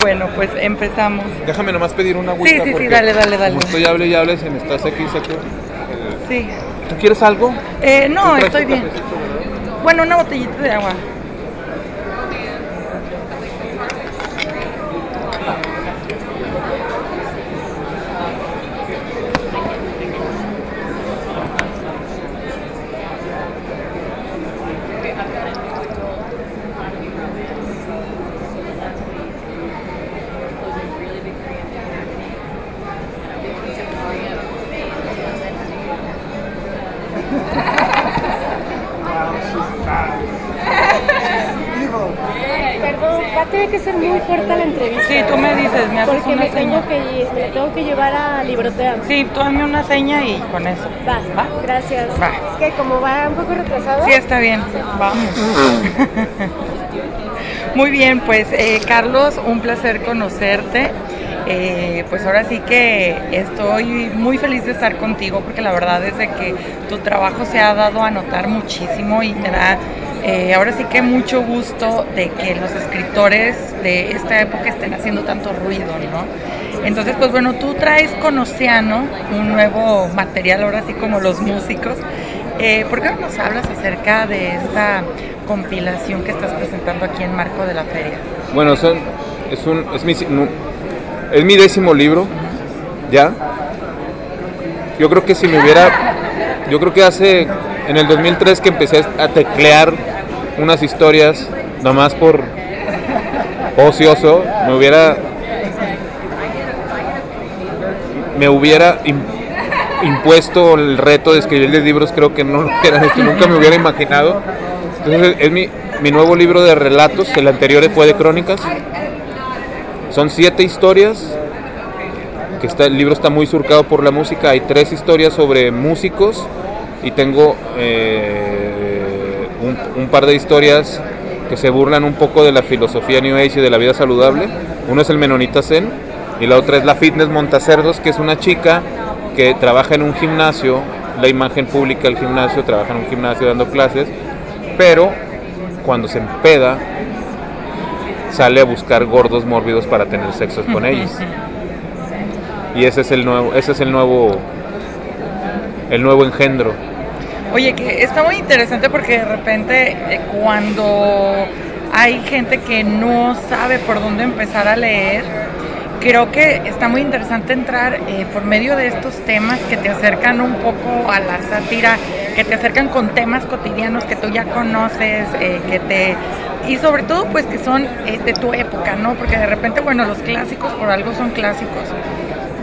Bueno, pues empezamos. Déjame nomás pedir una agüita. Sí, sí, sí, dale, dale, dale. Como estoy hable y hable, si me estás aquí, saco. Sí. ¿Tú quieres algo? Eh, no, ¿Tú traes estoy bien. cafecito? Bueno, una botellita de agua. Perdón, va a tener que ser muy corta la entrevista. Sí, tú me dices, me haces Porque una me seña. tengo, que, lle- me tengo que llevar a. Sí, tú dame una seña y con eso. Va, ¿Va? gracias. Va. Es que como va un poco retrasado. Sí, está bien. Vamos. Muy bien, pues eh, Carlos, un placer conocerte. Eh, pues ahora sí que estoy muy feliz de estar contigo porque la verdad es de que tu trabajo se ha dado a notar muchísimo y me da eh, ahora sí que mucho gusto de que los escritores de esta época estén haciendo tanto ruido, ¿no? Entonces, pues bueno, tú traes con Océano un nuevo material, ahora sí como los músicos. Eh, ¿Por qué no nos hablas acerca de esta compilación que estás presentando aquí en Marco de la Feria? Bueno, es, un, es, mi, es mi décimo libro, ya. Yo creo que si me hubiera. Yo creo que hace. En el 2003 que empecé a teclear unas historias, nomás por ocioso, me hubiera. Me hubiera im- impuesto el reto de escribirles libros, creo que no lo hecho, nunca me hubiera imaginado. Entonces, es mi, mi nuevo libro de relatos, el anterior fue de crónicas. Son siete historias. Que está, el libro está muy surcado por la música. Hay tres historias sobre músicos y tengo eh, un, un par de historias que se burlan un poco de la filosofía New Age y de la vida saludable. Uno es el Menonita Zen y la otra es la Fitness Montacerdos, que es una chica que trabaja en un gimnasio, la imagen pública del gimnasio, trabaja en un gimnasio dando clases, pero cuando se empeda sale a buscar gordos mórbidos para tener sexo con ellos. Y ese es el nuevo, ese es el nuevo, el nuevo engendro. Oye, que está muy interesante porque de repente eh, cuando hay gente que no sabe por dónde empezar a leer, creo que está muy interesante entrar eh, por medio de estos temas que te acercan un poco a la sátira, que te acercan con temas cotidianos que tú ya conoces, eh, que te y sobre todo pues que son eh, de tu época, ¿no? Porque de repente, bueno, los clásicos por algo son clásicos.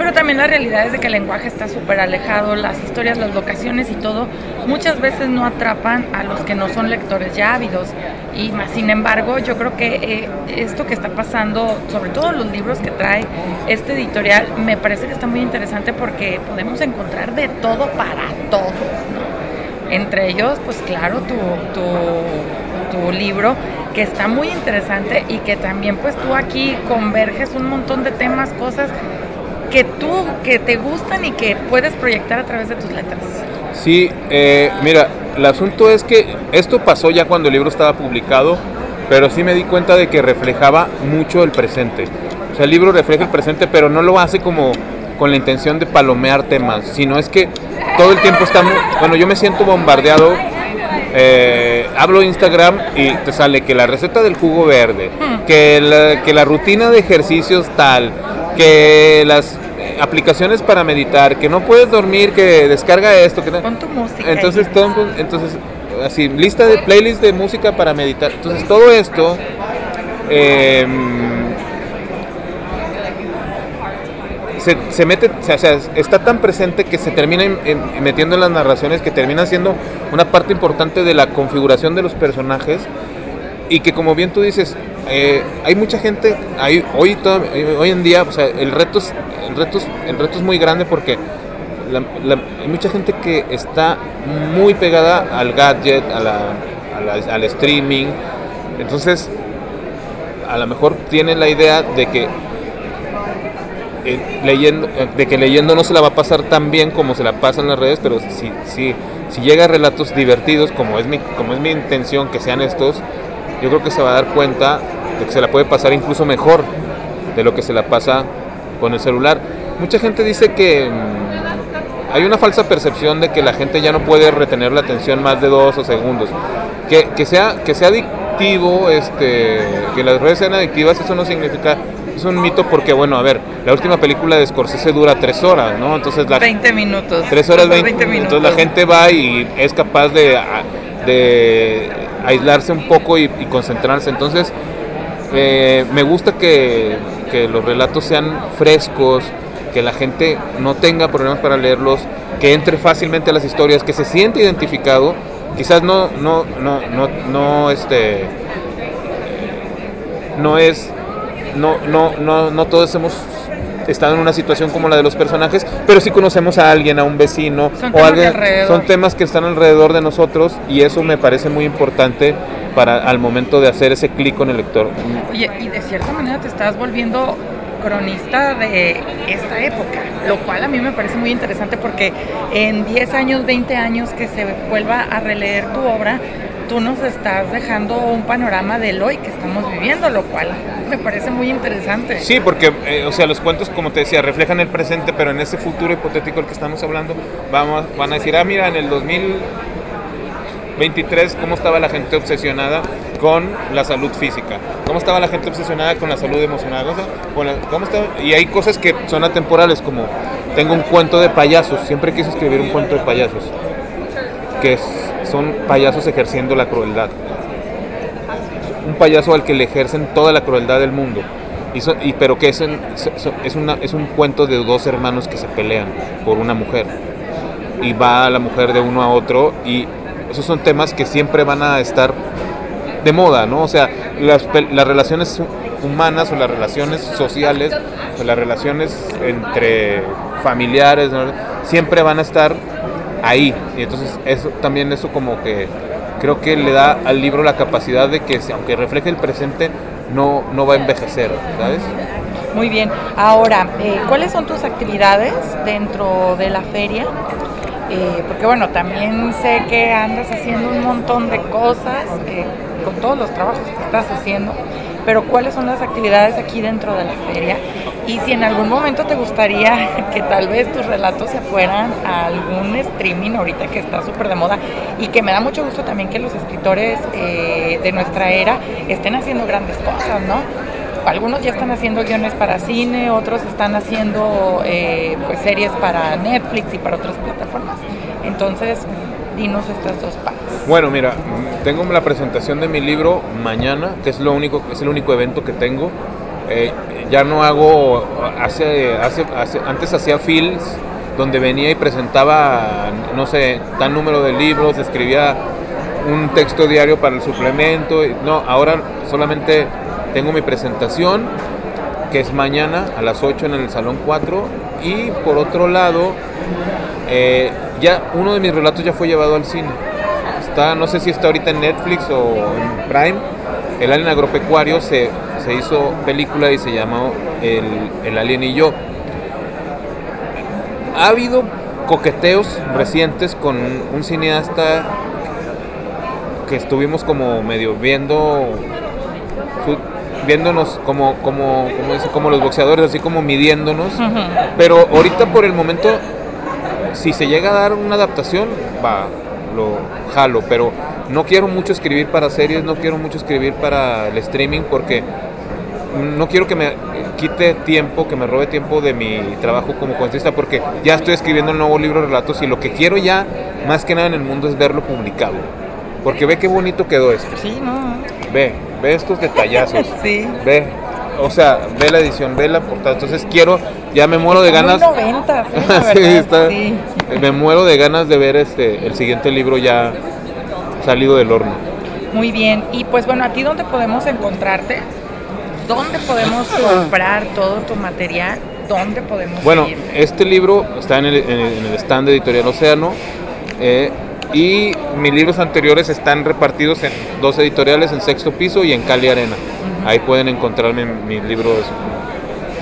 Pero también la realidad es de que el lenguaje está súper alejado, las historias, las locaciones y todo, muchas veces no atrapan a los que no son lectores ya ávidos. Y más, sin embargo, yo creo que eh, esto que está pasando, sobre todo los libros que trae este editorial, me parece que está muy interesante porque podemos encontrar de todo para todos, ¿no? Entre ellos, pues claro, tu, tu, tu libro, que está muy interesante y que también pues tú aquí converges un montón de temas, cosas que tú, que te gustan y que puedes proyectar a través de tus letras. Sí, eh, mira, el asunto es que esto pasó ya cuando el libro estaba publicado, pero sí me di cuenta de que reflejaba mucho el presente. O sea, el libro refleja el presente, pero no lo hace como con la intención de palomear temas, sino es que todo el tiempo estamos, bueno, yo me siento bombardeado, eh, hablo Instagram y te sale que la receta del jugo verde, que la, que la rutina de ejercicios tal, que las aplicaciones para meditar, que no puedes dormir, que descarga esto, que no- Pon tu música. entonces, todo, entonces, así, lista de playlist de música para meditar. Entonces, todo esto eh, se, se mete, o sea, o sea, está tan presente que se termina en- en- metiendo en las narraciones, que termina siendo una parte importante de la configuración de los personajes. Y que, como bien tú dices, eh, hay mucha gente, hay, hoy, toda- hoy en día, o sea, el reto es, el reto es, el reto es muy grande porque hay mucha gente que está muy pegada al gadget, a la- al streaming. Entonces, a lo mejor tiene la idea de que eh, leyendo, eh, de que leyendo no se la va a pasar tan bien como se la pasa en las redes, pero si, si, si llega a relatos divertidos, como es, mi, como es mi intención que sean estos, yo creo que se va a dar cuenta de que se la puede pasar incluso mejor de lo que se la pasa con el celular. Mucha gente dice que mm, hay una falsa percepción de que la gente ya no puede retener la atención más de dos o segundos. Que, que sea, que sea adictivo, este, que las redes sean adictivas, eso no significa, es un mito porque, bueno, a ver, la última película de Scorsese dura tres horas, ¿no? Entonces la 20 minutos. Tres horas Esos 20, minutos. Entonces la gente va y es capaz de, de aislarse un poco y, concentrarse. Entonces eh, me gusta que, que los relatos sean frescos, que la gente no tenga problemas para leerlos, que entre fácilmente a las historias, que se siente identificado. Quizás no, no, no, no, no, este, no es, no, no, no, no todos hemos estado en una situación como la de los personajes, pero sí conocemos a alguien, a un vecino Son o alguien, alrededor. son temas que están alrededor de nosotros y eso me parece muy importante para al momento de hacer ese clic con el lector. Oye, y de cierta manera te estás volviendo cronista de esta época, lo cual a mí me parece muy interesante porque en 10 años, 20 años que se vuelva a releer tu obra, tú nos estás dejando un panorama del hoy que estamos viviendo, lo cual me parece muy interesante. Sí, porque, eh, o sea, los cuentos, como te decía, reflejan el presente, pero en ese futuro hipotético del que estamos hablando, vamos, van a decir, ah, mira, en el 2023, ¿cómo estaba la gente obsesionada con la salud física? ¿Cómo estaba la gente obsesionada con la salud emocional? ¿cómo estaba? Y hay cosas que son atemporales, como tengo un cuento de payasos, siempre quise escribir un cuento de payasos, que es- son payasos ejerciendo la crueldad un payaso al que le ejercen toda la crueldad del mundo. Y so- y- pero que es, en- so- es, una, es un cuento de dos hermanos que se pelean por una mujer. Y va la mujer de uno a otro y esos son temas que siempre van a estar de moda, ¿no? O sea, las, las relaciones hu- humanas o las relaciones sociales o las relaciones entre familiares ¿no? siempre van a estar ahí. Y entonces eso también eso como que creo que le da al libro la capacidad de que aunque refleje el presente no, no va a envejecer, ¿sabes? Muy bien. Ahora, eh, ¿cuáles son tus actividades dentro de la feria? Eh, porque bueno, también sé que andas haciendo un montón de cosas eh, con todos los trabajos que estás haciendo, pero ¿cuáles son las actividades aquí dentro de la feria? Y si en algún momento te gustaría que tal vez tus relatos se fueran a algún streaming ahorita que está súper de moda y que me da mucho gusto también que los escritores eh, de nuestra era estén haciendo grandes cosas, ¿no? algunos ya están haciendo guiones para cine, otros están haciendo eh, pues series para Netflix y para otras plataformas. Entonces, dinos estas dos partes. Bueno, mira, tengo la presentación de mi libro mañana, que es lo único, es el único evento que tengo. Eh, ya no hago, hace, hace, hace- antes hacía films donde venía y presentaba, no sé, tal número de libros, escribía un texto diario para el suplemento. No, ahora solamente tengo mi presentación, que es mañana a las 8 en el Salón 4. Y por otro lado, eh, ya uno de mis relatos ya fue llevado al cine. Está, no sé si está ahorita en Netflix o en Prime. El Alien Agropecuario se, se hizo película y se llamó el, el Alien y yo. Ha habido coqueteos recientes con un cineasta que estuvimos como medio viendo su- viéndonos como como como dice como los boxeadores así como midiéndonos pero ahorita por el momento si se llega a dar una adaptación va lo jalo pero no quiero mucho escribir para series no quiero mucho escribir para el streaming porque no quiero que me quite tiempo, que me robe tiempo de mi trabajo como cuentista, porque ya estoy escribiendo el nuevo libro de relatos y lo que quiero ya, más que nada en el mundo, es verlo publicado. Porque ve qué bonito quedó esto. Sí, no. Ve, ve estos detallazos. Sí. Ve, o sea, ve la edición, ve la portada. Entonces quiero, ya me muero de ganas. 90, sí, la Sí, está- sí. Me muero de ganas de ver este el siguiente libro ya salido del horno. Muy bien. Y pues bueno, ¿a ti dónde podemos encontrarte? ¿Dónde podemos comprar todo tu material? ¿Dónde podemos Bueno, este libro está en el, en el- en el stand de Editorial Océano eh, y mis libros anteriores están repartidos en dos editoriales, en Sexto Piso y en Cali Arena. Ahí pueden encontrar mi- mis libros,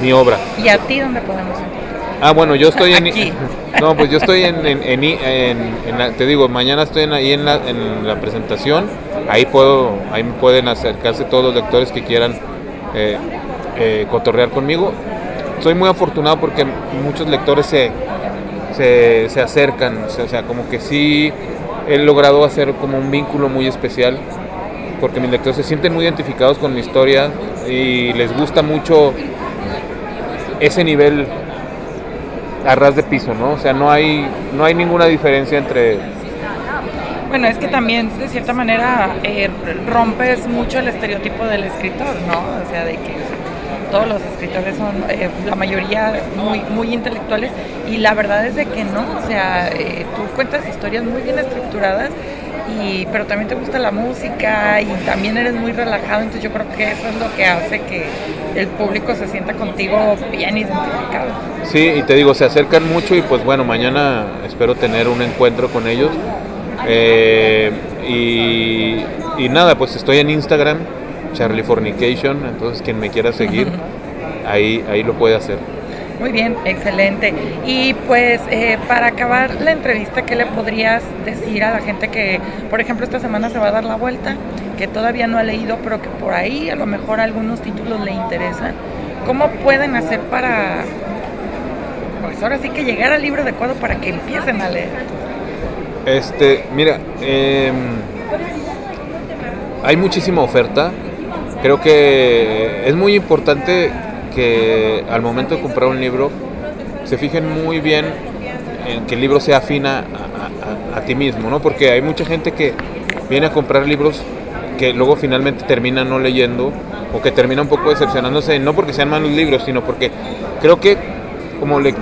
mi obra. ¿Y a ti dónde podemos encontrar? Ah, bueno, yo estoy en... Aquí. No, pues yo estoy en... en- en- en- en la- te digo, mañana estoy en, ahí en la, en la presentación. Ahí puedo, ahí pueden acercarse todos los lectores que quieran eh, eh, cotorrear conmigo. Soy muy afortunado porque muchos lectores se, se, se acercan, o sea, como que sí he logrado hacer como un vínculo muy especial porque mis lectores se sienten muy identificados con mi historia y les gusta mucho ese nivel a ras de piso, ¿no? O sea, no hay, no hay ninguna diferencia entre... Bueno, es que también de cierta manera eh, rompes mucho el estereotipo del escritor, ¿no? O sea, de que todos los escritores son, eh, la mayoría, muy, muy intelectuales y la verdad es de que no, o sea, eh, tú cuentas historias muy bien estructuradas y, pero también te gusta la música y también eres muy relajado, entonces yo creo que eso es lo que hace que el público se sienta contigo bien identificado. Sí, y te digo, se acercan mucho y pues bueno, mañana espero tener un encuentro con ellos. Eh, y, y nada, pues estoy en Instagram, Charlie Fornication, entonces quien me quiera seguir, ahí, ahí lo puede hacer. Muy bien, excelente. Y pues eh, para acabar la entrevista, ¿qué le podrías decir a la gente que, por ejemplo, esta semana se va a dar la vuelta, que todavía no ha leído, pero que por ahí a lo mejor algunos títulos le interesan? ¿Cómo pueden hacer para, pues ahora sí que llegar al libro adecuado para que empiecen a leer? Este, mira, eh, hay muchísima oferta. Creo que es muy importante que al momento de comprar un libro se fijen muy bien en que el libro sea afina a, a, a, ti mismo, ¿no? Porque hay mucha gente que viene a comprar libros que luego finalmente termina no leyendo o que termina un poco decepcionándose, no porque sean malos libros, sino porque creo que como, le,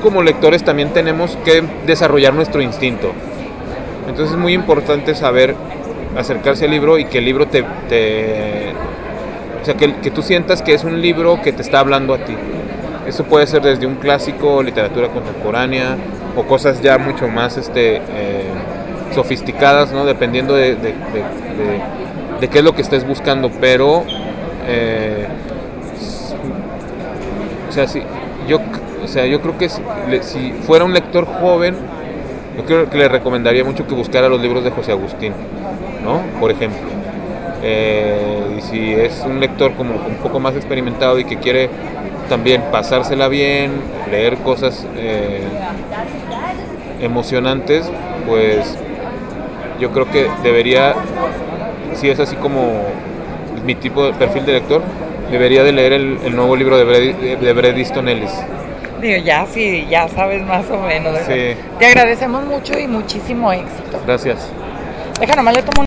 como lectores también tenemos que desarrollar nuestro instinto. Entonces es muy importante saber acercarse al libro y que el libro te, te o sea, que, que, tú sientas que es un libro que te está hablando a ti. Eso puede ser desde un clásico, literatura contemporánea, o cosas ya mucho más este, eh, sofisticadas, ¿no? Dependiendo de, de, qué es lo que estés buscando. Pero, eh, o, sea, si, yo, o sea, yo creo que si, si fuera un lector joven, yo creo que le recomendaría mucho que buscara los libros de José Agustín, ¿no? Por ejemplo. Eh, y si es un lector como un poco más experimentado y que quiere también pasársela bien, leer cosas eh, emocionantes, pues yo creo que debería, si es así como mi tipo de perfil de lector, debería de leer el, el nuevo libro de Bret, de Bret Easton Ellis. Digo, ya sí, ya sabes más o menos. Sí. Te agradecemos mucho y muchísimo éxito. Gracias. Deja nomás le tomo